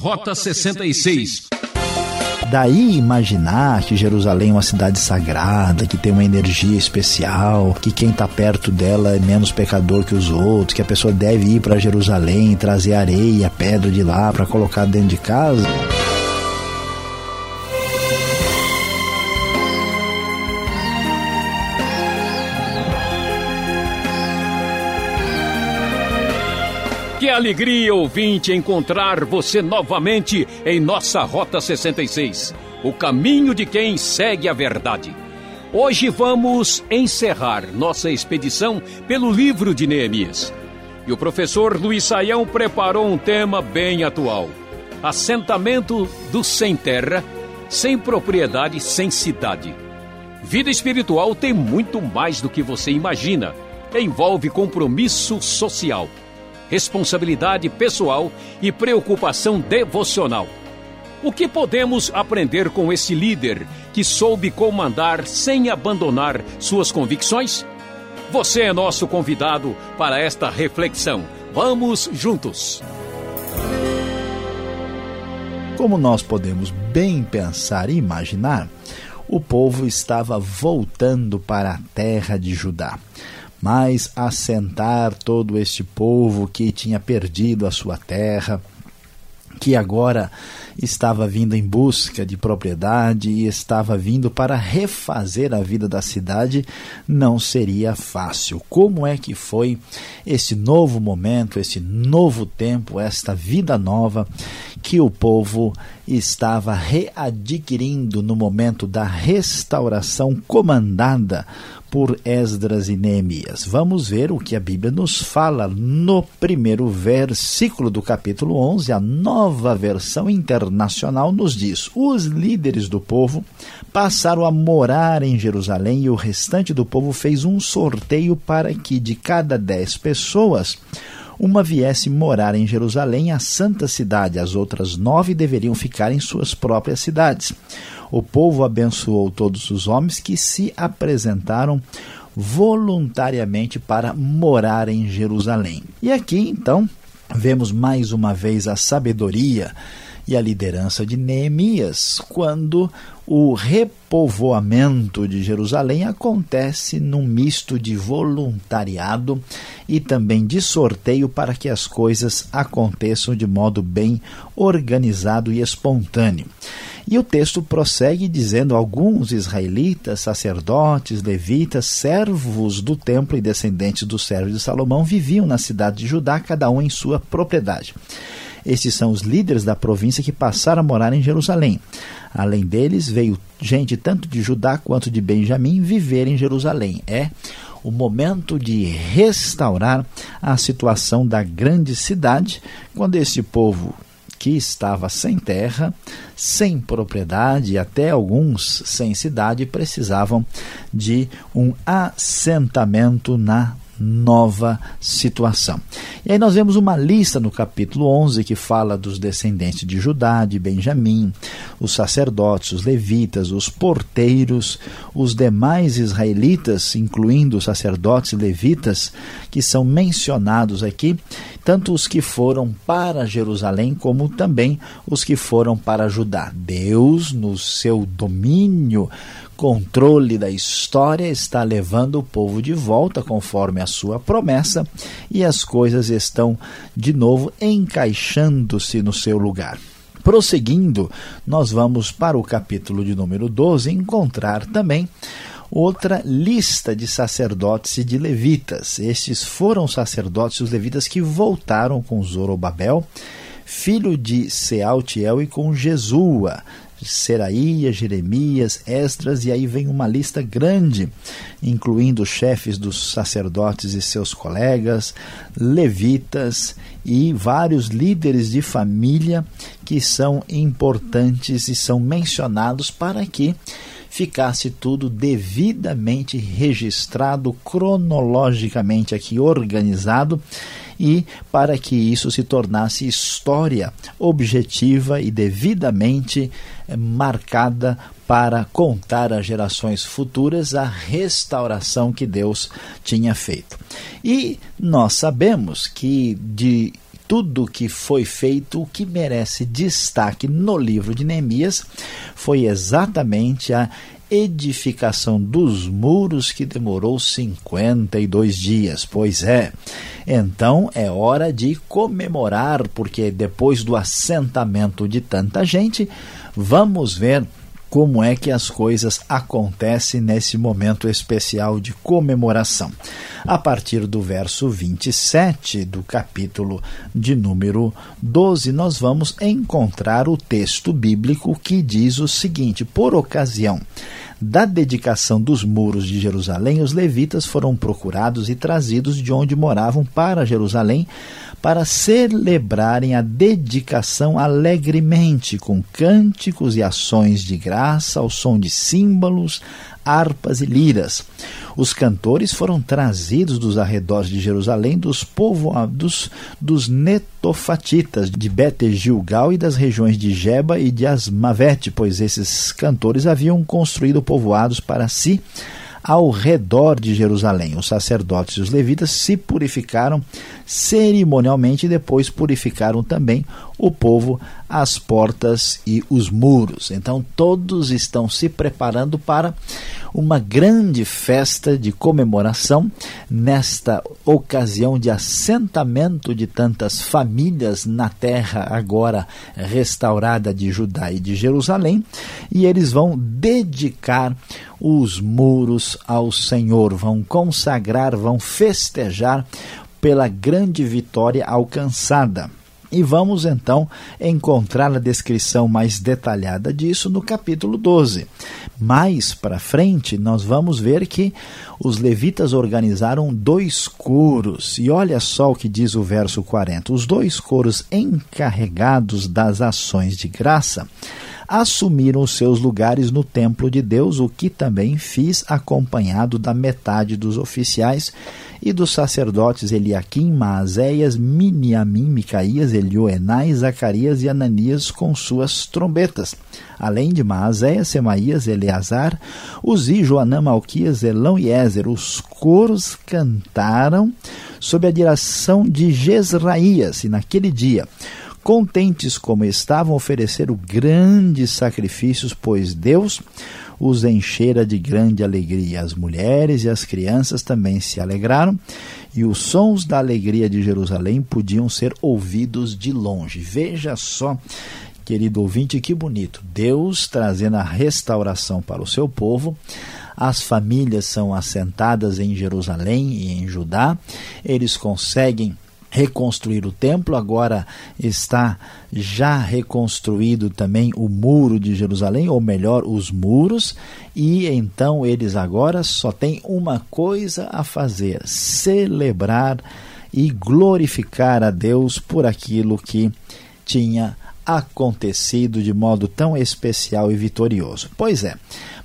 Rota 66. Daí imaginar que Jerusalém é uma cidade sagrada, que tem uma energia especial, que quem está perto dela é menos pecador que os outros, que a pessoa deve ir para Jerusalém, trazer areia, pedra de lá para colocar dentro de casa. Alegria, ouvinte, encontrar você novamente em nossa Rota 66 o caminho de quem segue a verdade. Hoje vamos encerrar nossa expedição pelo livro de Neemias. E o professor Luiz Saião preparou um tema bem atual: assentamento do sem terra, sem propriedade, sem cidade. Vida espiritual tem muito mais do que você imagina. Envolve compromisso social responsabilidade pessoal e preocupação devocional. O que podemos aprender com esse líder que soube comandar sem abandonar suas convicções? Você é nosso convidado para esta reflexão. Vamos juntos! Como nós podemos bem pensar e imaginar, o povo estava voltando para a terra de Judá mas assentar todo este povo que tinha perdido a sua terra, que agora estava vindo em busca de propriedade e estava vindo para refazer a vida da cidade, não seria fácil. Como é que foi esse novo momento, esse novo tempo, esta vida nova que o povo estava readquirindo no momento da restauração comandada por Esdras e Neemias. Vamos ver o que a Bíblia nos fala no primeiro versículo do capítulo 11. A nova versão internacional nos diz: Os líderes do povo passaram a morar em Jerusalém e o restante do povo fez um sorteio para que de cada dez pessoas uma viesse morar em Jerusalém, a santa cidade, as outras nove deveriam ficar em suas próprias cidades. O povo abençoou todos os homens que se apresentaram voluntariamente para morar em Jerusalém. E aqui então vemos mais uma vez a sabedoria e a liderança de Neemias, quando o repovoamento de Jerusalém acontece num misto de voluntariado e também de sorteio para que as coisas aconteçam de modo bem organizado e espontâneo. E o texto prossegue dizendo: alguns israelitas, sacerdotes, levitas, servos do templo e descendentes dos servos de Salomão viviam na cidade de Judá, cada um em sua propriedade. Estes são os líderes da província que passaram a morar em Jerusalém. Além deles, veio gente tanto de Judá quanto de Benjamim viver em Jerusalém. É o momento de restaurar a situação da grande cidade, quando esse povo que estava sem terra, sem propriedade, até alguns sem cidade, precisavam de um assentamento na nova situação. E aí nós vemos uma lista no capítulo 11 que fala dos descendentes de Judá, de Benjamim, os sacerdotes, os levitas, os porteiros, os demais israelitas, incluindo os sacerdotes e levitas, que são mencionados aqui, tanto os que foram para Jerusalém como também os que foram para Judá. Deus, no seu domínio, controle da história está levando o povo de volta conforme a sua promessa e as coisas estão de novo encaixando-se no seu lugar. Prosseguindo, nós vamos para o capítulo de número 12 encontrar também outra lista de sacerdotes e de levitas. Estes foram os sacerdotes e os levitas que voltaram com Zorobabel, filho de Sealtiel, e com Jesua, Seraías, Jeremias, Esdras, e aí vem uma lista grande, incluindo chefes dos sacerdotes e seus colegas, levitas e vários líderes de família que são importantes e são mencionados para que ficasse tudo devidamente registrado, cronologicamente aqui organizado e para que isso se tornasse história objetiva e devidamente eh, marcada para contar às gerações futuras a restauração que Deus tinha feito. E nós sabemos que de tudo que foi feito, o que merece destaque no livro de Neemias foi exatamente a edificação dos muros que demorou 52 dias. Pois é. Então é hora de comemorar, porque depois do assentamento de tanta gente, vamos ver como é que as coisas acontecem nesse momento especial de comemoração. A partir do verso 27 do capítulo de número 12, nós vamos encontrar o texto bíblico que diz o seguinte: Por ocasião da dedicação dos muros de Jerusalém, os levitas foram procurados e trazidos de onde moravam para Jerusalém para celebrarem a dedicação alegremente, com cânticos e ações de graça, ao som de símbolos, harpas e liras. Os cantores foram trazidos dos arredores de Jerusalém, dos povoados dos netofatitas, de Bete Gilgal e das regiões de Geba e de Asmavete, pois esses cantores haviam construído povoados para si ao redor de Jerusalém. Os sacerdotes e os levitas se purificaram cerimonialmente e depois purificaram também o povo, as portas e os muros. Então todos estão se preparando para uma grande festa de comemoração nesta ocasião de assentamento de tantas famílias na terra agora restaurada de Judá e de Jerusalém, e eles vão dedicar os muros ao Senhor, vão consagrar, vão festejar pela grande vitória alcançada. E vamos então encontrar a descrição mais detalhada disso no capítulo 12. Mais para frente, nós vamos ver que os levitas organizaram dois coros. E olha só o que diz o verso 40. Os dois coros encarregados das ações de graça assumiram os seus lugares no templo de Deus, o que também fiz acompanhado da metade dos oficiais e dos sacerdotes Eliaquim, Maazéias, Miniamim, Micaías, Elioenai, Zacarias e Ananias com suas trombetas. Além de Maazéias, Semaías, Eleazar, Uzi, Joanã, Malquias, Elão e Ézer, os coros cantaram sob a direção de Jezraías, e naquele dia contentes como estavam, ofereceram grandes sacrifícios, pois Deus os enchera de grande alegria. As mulheres e as crianças também se alegraram, e os sons da alegria de Jerusalém podiam ser ouvidos de longe. Veja só, querido ouvinte, que bonito. Deus trazendo a restauração para o seu povo. As famílias são assentadas em Jerusalém e em Judá. Eles conseguem reconstruir o templo, agora está já reconstruído também o muro de Jerusalém, ou melhor, os muros, e então eles agora só têm uma coisa a fazer: celebrar e glorificar a Deus por aquilo que tinha acontecido de modo tão especial e vitorioso. Pois é,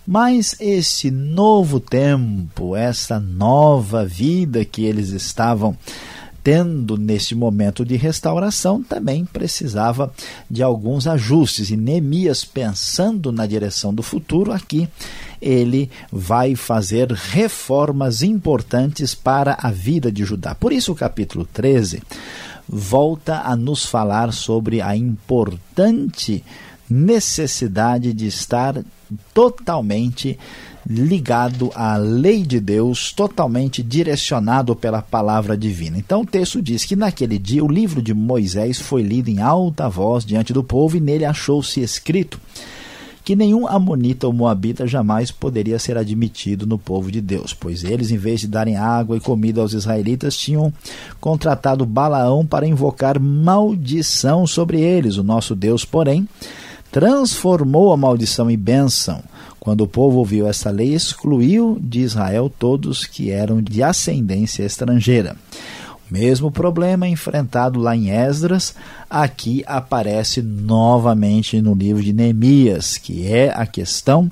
mas esse novo tempo, essa nova vida que eles estavam tendo neste momento de restauração, também precisava de alguns ajustes. E Neemias, pensando na direção do futuro, aqui ele vai fazer reformas importantes para a vida de Judá. Por isso, o capítulo 13 volta a nos falar sobre a importante necessidade de estar totalmente ligado à lei de Deus, totalmente direcionado pela palavra divina. Então o texto diz que naquele dia o livro de Moisés foi lido em alta voz diante do povo e nele achou-se escrito que nenhum amonita ou moabita jamais poderia ser admitido no povo de Deus, pois eles, em vez de darem água e comida aos israelitas, tinham contratado Balaão para invocar maldição sobre eles. O nosso Deus, porém, transformou a maldição em bênção quando o povo ouviu essa lei, excluiu de Israel todos que eram de ascendência estrangeira. O mesmo problema enfrentado lá em Esdras, aqui aparece novamente no livro de Neemias, que é a questão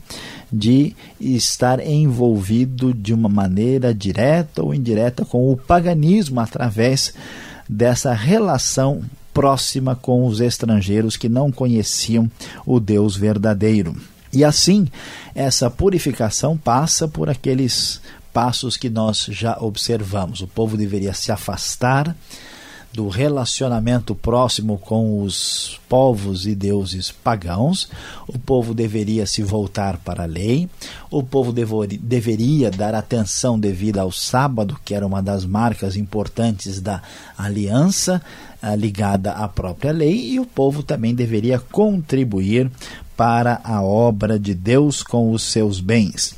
de estar envolvido de uma maneira direta ou indireta com o paganismo através dessa relação próxima com os estrangeiros que não conheciam o Deus verdadeiro. E assim, essa purificação passa por aqueles passos que nós já observamos. O povo deveria se afastar do relacionamento próximo com os povos e deuses pagãos, o povo deveria se voltar para a lei, o povo deveria dar atenção devida ao sábado, que era uma das marcas importantes da aliança eh, ligada à própria lei, e o povo também deveria contribuir para a obra de Deus com os seus bens.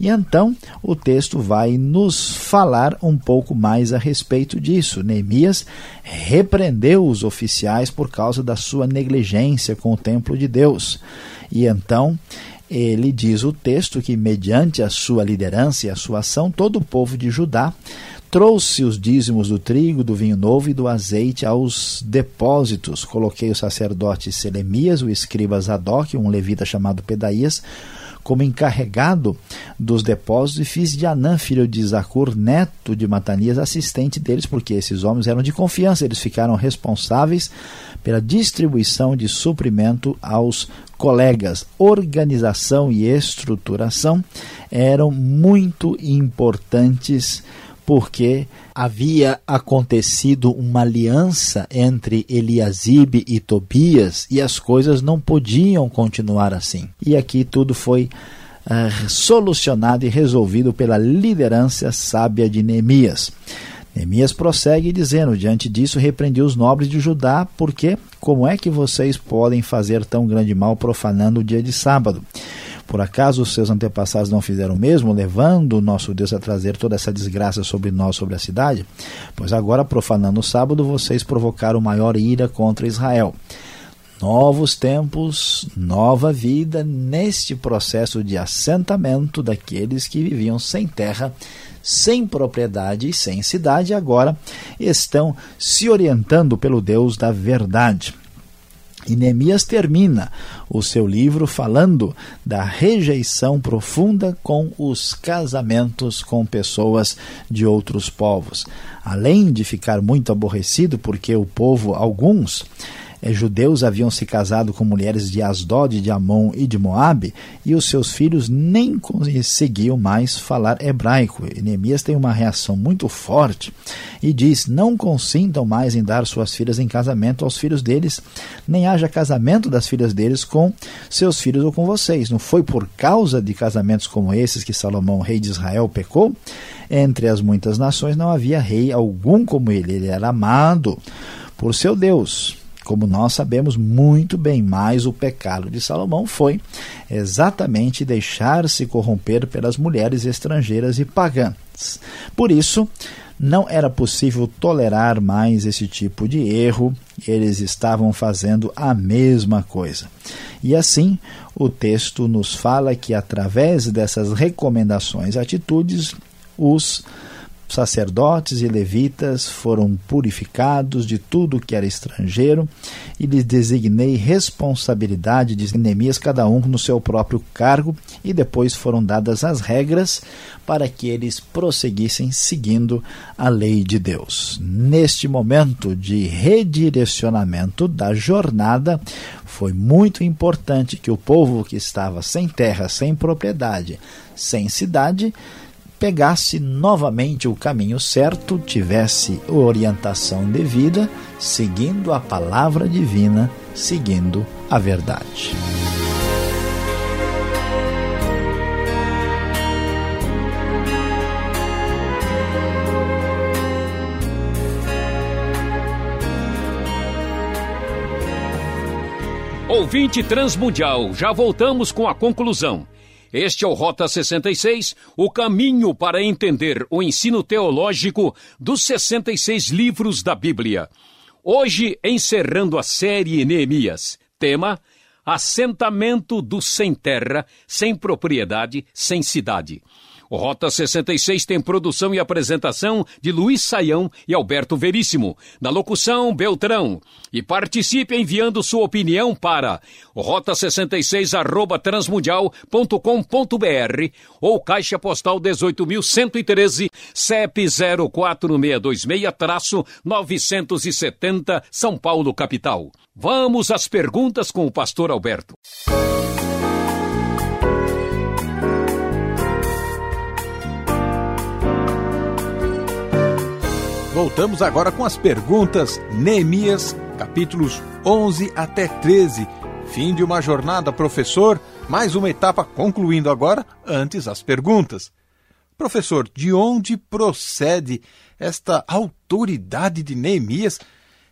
E então o texto vai nos falar um pouco mais a respeito disso. Neemias repreendeu os oficiais por causa da sua negligência com o templo de Deus. E então ele diz o texto que, mediante a sua liderança e a sua ação, todo o povo de Judá trouxe os dízimos do trigo, do vinho novo e do azeite aos depósitos. Coloquei o sacerdote Selemias, o escriba Zadok, um levita chamado Pedaías, como encarregado dos depósitos, e fiz de Anã, filho de Zacur, neto de Matanias, assistente deles, porque esses homens eram de confiança, eles ficaram responsáveis pela distribuição de suprimento aos colegas. Organização e estruturação eram muito importantes porque havia acontecido uma aliança entre Eliasibe e Tobias e as coisas não podiam continuar assim. E aqui tudo foi uh, solucionado e resolvido pela liderança sábia de Neemias. Neemias prossegue dizendo: Diante disso, repreendi os nobres de Judá, porque como é que vocês podem fazer tão grande mal profanando o dia de sábado? Por acaso os seus antepassados não fizeram o mesmo, levando o nosso Deus a trazer toda essa desgraça sobre nós, sobre a cidade? Pois agora, profanando o sábado, vocês provocaram maior ira contra Israel. Novos tempos, nova vida neste processo de assentamento daqueles que viviam sem terra, sem propriedade e sem cidade, agora estão se orientando pelo Deus da verdade. E Neemias termina o seu livro falando da rejeição profunda com os casamentos com pessoas de outros povos. Além de ficar muito aborrecido porque o povo, alguns, judeus haviam se casado com mulheres de Asdod, de Amon e de Moabe, e os seus filhos nem conseguiam mais falar hebraico. E Neemias tem uma reação muito forte e diz: Não consintam mais em dar suas filhas em casamento aos filhos deles, nem haja casamento das filhas deles com seus filhos ou com vocês. Não foi por causa de casamentos como esses que Salomão, rei de Israel, pecou? Entre as muitas nações não havia rei algum como ele, ele era amado por seu Deus como nós sabemos muito bem, mais o pecado de Salomão foi exatamente deixar-se corromper pelas mulheres estrangeiras e pagãs. Por isso, não era possível tolerar mais esse tipo de erro, eles estavam fazendo a mesma coisa. E assim, o texto nos fala que através dessas recomendações, atitudes, os sacerdotes e levitas foram purificados de tudo que era estrangeiro e lhes designei responsabilidade de Neemias, cada um no seu próprio cargo, e depois foram dadas as regras para que eles prosseguissem seguindo a lei de Deus. Neste momento de redirecionamento da jornada, foi muito importante que o povo que estava sem terra, sem propriedade, sem cidade, pegasse novamente o caminho certo, tivesse orientação devida, seguindo a palavra divina, seguindo a verdade. Ouvinte Transmundial, já voltamos com a conclusão. Este é o Rota 66, o caminho para entender o ensino teológico dos 66 livros da Bíblia. Hoje, encerrando a série Neemias. Tema: Assentamento do sem terra, sem propriedade, sem cidade. O Rota 66 tem produção e apresentação de Luiz Saião e Alberto Veríssimo. Na locução, Beltrão. E participe enviando sua opinião para rota66 arroba transmundial.com.br ou Caixa Postal 18.113, CEP 04626-970, São Paulo, capital. Vamos às perguntas com o pastor Alberto. Voltamos agora com as perguntas. Neemias, capítulos 11 até 13. Fim de uma jornada, professor. Mais uma etapa concluindo agora, antes as perguntas. Professor, de onde procede esta autoridade de Neemias?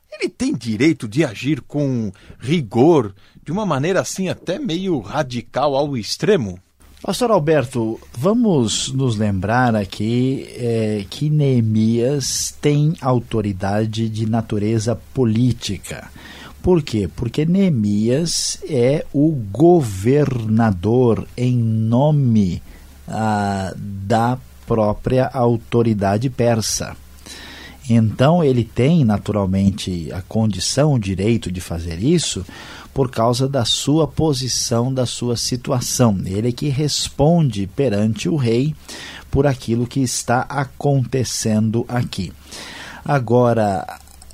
Ele tem direito de agir com rigor, de uma maneira assim até meio radical ao extremo? Pastor Alberto, vamos nos lembrar aqui é, que Neemias tem autoridade de natureza política. Por quê? Porque Neemias é o governador em nome ah, da própria autoridade persa. Então ele tem naturalmente a condição, o direito de fazer isso, por causa da sua posição, da sua situação. Ele é que responde perante o rei por aquilo que está acontecendo aqui. Agora,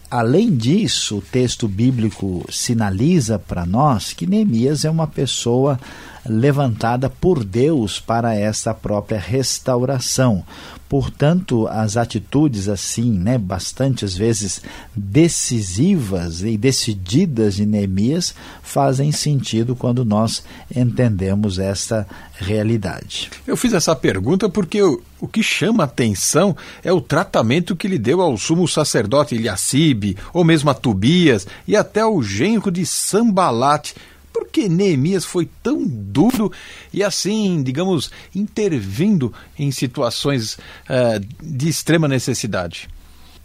além disso, o texto bíblico sinaliza para nós que Neemias é uma pessoa levantada por Deus para essa própria restauração. Portanto, as atitudes assim, né, bastante às vezes decisivas e decididas de Neemias fazem sentido quando nós entendemos essa realidade. Eu fiz essa pergunta porque o, o que chama atenção é o tratamento que ele deu ao sumo sacerdote Eliacibe, ou mesmo a Tobias e até ao genro de Sambalate, por que Neemias foi tão duro e assim, digamos, intervindo em situações uh, de extrema necessidade?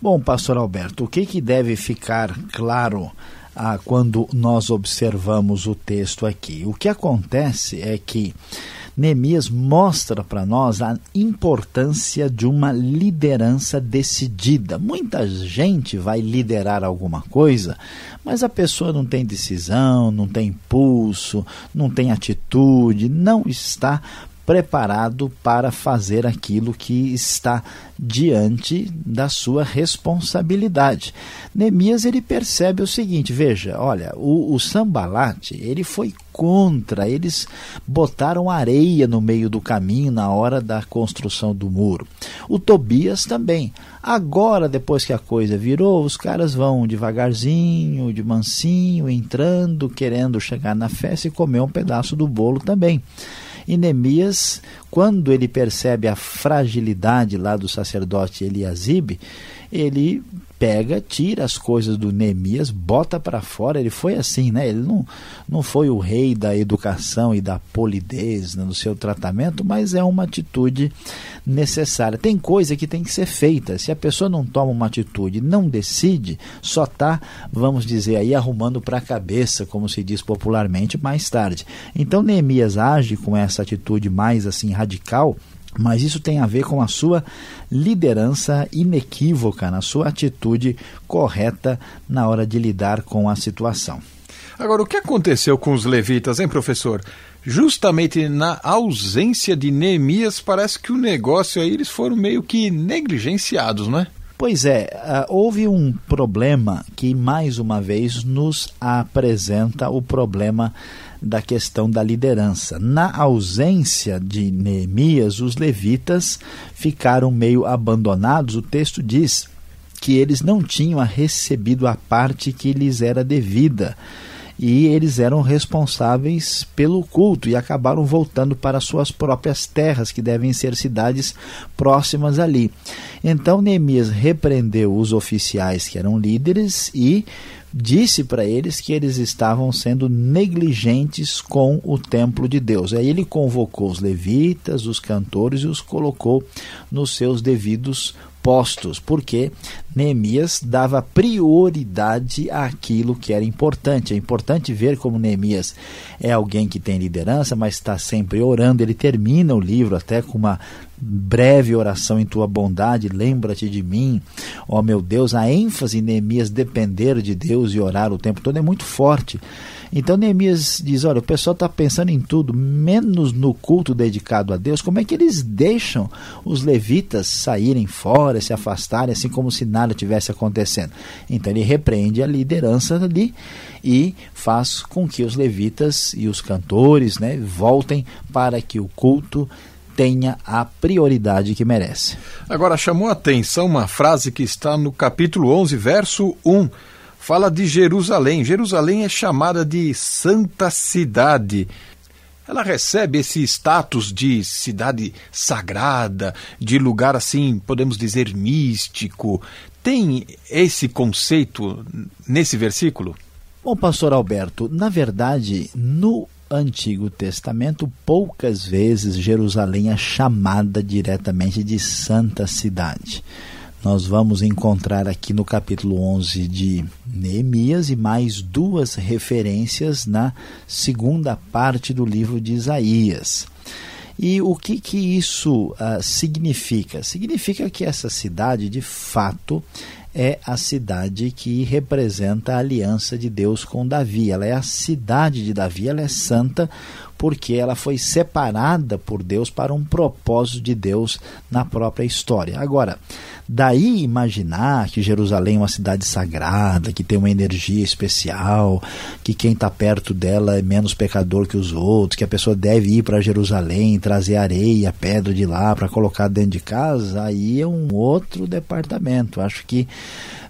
Bom, pastor Alberto, o que, que deve ficar claro ah, quando nós observamos o texto aqui? O que acontece é que Neemias mostra para nós a importância de uma liderança decidida. Muita gente vai liderar alguma coisa, mas a pessoa não tem decisão, não tem impulso, não tem atitude, não está preparado para fazer aquilo que está diante da sua responsabilidade. Neemias ele percebe o seguinte, veja, olha, o, o Sambalate ele foi contra, eles botaram areia no meio do caminho na hora da construção do muro. O Tobias também. Agora, depois que a coisa virou, os caras vão devagarzinho, de mansinho, entrando, querendo chegar na festa e comer um pedaço do bolo também. E Neemias, quando ele percebe a fragilidade lá do sacerdote Eliasibe, ele pega, tira as coisas do Neemias, bota para fora. Ele foi assim, né? Ele não, não foi o rei da educação e da polidez né, no seu tratamento, mas é uma atitude necessária. Tem coisa que tem que ser feita. Se a pessoa não toma uma atitude, não decide, só está, vamos dizer aí, arrumando para a cabeça, como se diz popularmente, mais tarde. Então Neemias age com essa atitude mais assim radical mas isso tem a ver com a sua liderança inequívoca, na sua atitude correta na hora de lidar com a situação. Agora, o que aconteceu com os levitas, hein, professor? Justamente na ausência de Neemias, parece que o negócio aí eles foram meio que negligenciados, não é? Pois é, uh, houve um problema que mais uma vez nos apresenta o problema da questão da liderança. Na ausência de Neemias, os levitas ficaram meio abandonados. O texto diz que eles não tinham recebido a parte que lhes era devida e eles eram responsáveis pelo culto e acabaram voltando para suas próprias terras, que devem ser cidades próximas ali. Então Neemias repreendeu os oficiais que eram líderes e disse para eles que eles estavam sendo negligentes com o templo de Deus. Aí ele convocou os levitas, os cantores e os colocou nos seus devidos postos, porque Neemias dava prioridade àquilo que era importante. É importante ver como Neemias é alguém que tem liderança, mas está sempre orando. Ele termina o livro até com uma breve oração em tua bondade, lembra-te de mim, ó meu Deus. A ênfase em Neemias depender de Deus e orar o tempo todo é muito forte. Então Neemias diz: olha, o pessoal está pensando em tudo, menos no culto dedicado a Deus. Como é que eles deixam os levitas saírem fora, se afastarem, assim como se nada tivesse acontecendo? Então ele repreende a liderança ali e faz com que os levitas e os cantores né, voltem para que o culto tenha a prioridade que merece. Agora, chamou a atenção uma frase que está no capítulo 11, verso 1. Fala de Jerusalém. Jerusalém é chamada de Santa Cidade. Ela recebe esse status de cidade sagrada, de lugar assim, podemos dizer, místico. Tem esse conceito nesse versículo? Bom, pastor Alberto, na verdade, no Antigo Testamento, poucas vezes Jerusalém é chamada diretamente de Santa Cidade. Nós vamos encontrar aqui no capítulo 11 de Neemias e mais duas referências na segunda parte do livro de Isaías. E o que, que isso uh, significa? Significa que essa cidade, de fato, é a cidade que representa a aliança de Deus com Davi. Ela é a cidade de Davi, ela é santa porque ela foi separada por Deus para um propósito de Deus na própria história. Agora, daí imaginar que Jerusalém é uma cidade sagrada, que tem uma energia especial, que quem está perto dela é menos pecador que os outros, que a pessoa deve ir para Jerusalém, trazer areia, pedra de lá para colocar dentro de casa, aí é um outro departamento. Acho que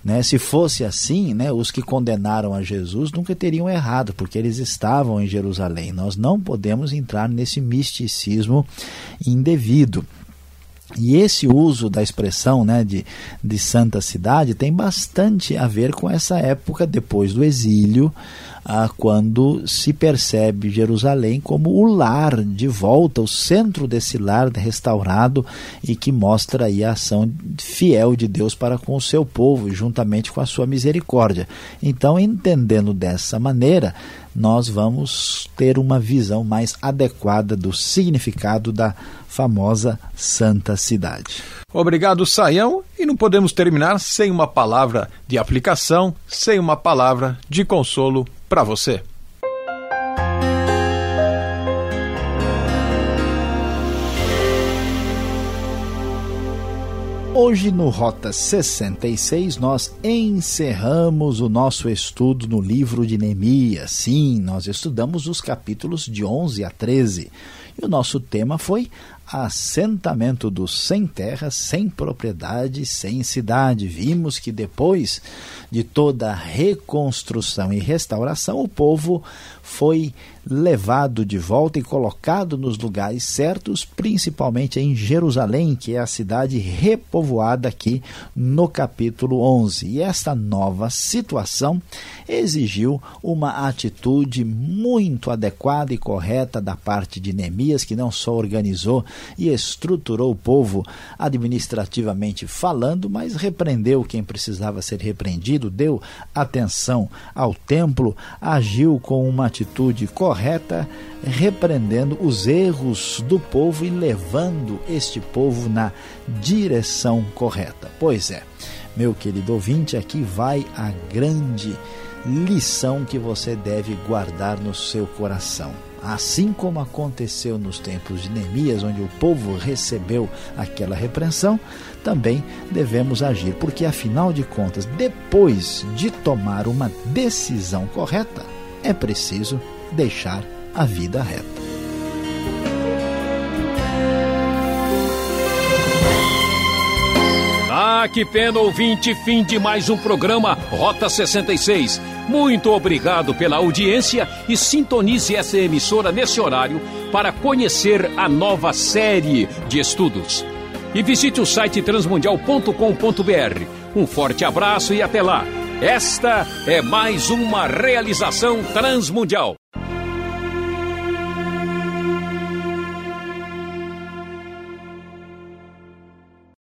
né? Se fosse assim, né, os que condenaram a Jesus nunca teriam errado, porque eles estavam em Jerusalém. Nós não podemos entrar nesse misticismo indevido. E esse uso da expressão né, de, de santa cidade tem bastante a ver com essa época depois do exílio, ah, quando se percebe Jerusalém como o lar de volta, o centro desse lar restaurado e que mostra aí a ação fiel de Deus para com o seu povo, juntamente com a sua misericórdia. Então, entendendo dessa maneira, nós vamos ter uma visão mais adequada do significado da famosa Santa Cidade. Obrigado, Saião. E não podemos terminar sem uma palavra de aplicação, sem uma palavra de consolo para você. Hoje no Rota 66 nós encerramos o nosso estudo no livro de Neemias. Sim, nós estudamos os capítulos de 11 a 13. E o nosso tema foi assentamento dos sem terra, sem propriedade, sem cidade. Vimos que depois de toda a reconstrução e restauração, o povo foi levado de volta e colocado nos lugares certos, principalmente em Jerusalém, que é a cidade repovoada aqui no capítulo 11. E esta nova situação exigiu uma atitude muito adequada e correta da parte de Neemias, que não só organizou e estruturou o povo administrativamente falando, mas repreendeu quem precisava ser repreendido, deu atenção ao templo, agiu com uma atitude correta, repreendendo os erros do povo e levando este povo na direção correta. Pois é, meu querido ouvinte, aqui vai a grande lição que você deve guardar no seu coração. Assim como aconteceu nos tempos de Neemias, onde o povo recebeu aquela repreensão, também devemos agir, porque afinal de contas, depois de tomar uma decisão correta, é preciso deixar a vida reta. Ah, que pena, ouvinte, fim de mais um programa Rota 66. Muito obrigado pela audiência e sintonize essa emissora nesse horário para conhecer a nova série de estudos. E visite o site transmundial.com.br. Um forte abraço e até lá. Esta é mais uma realização transmundial.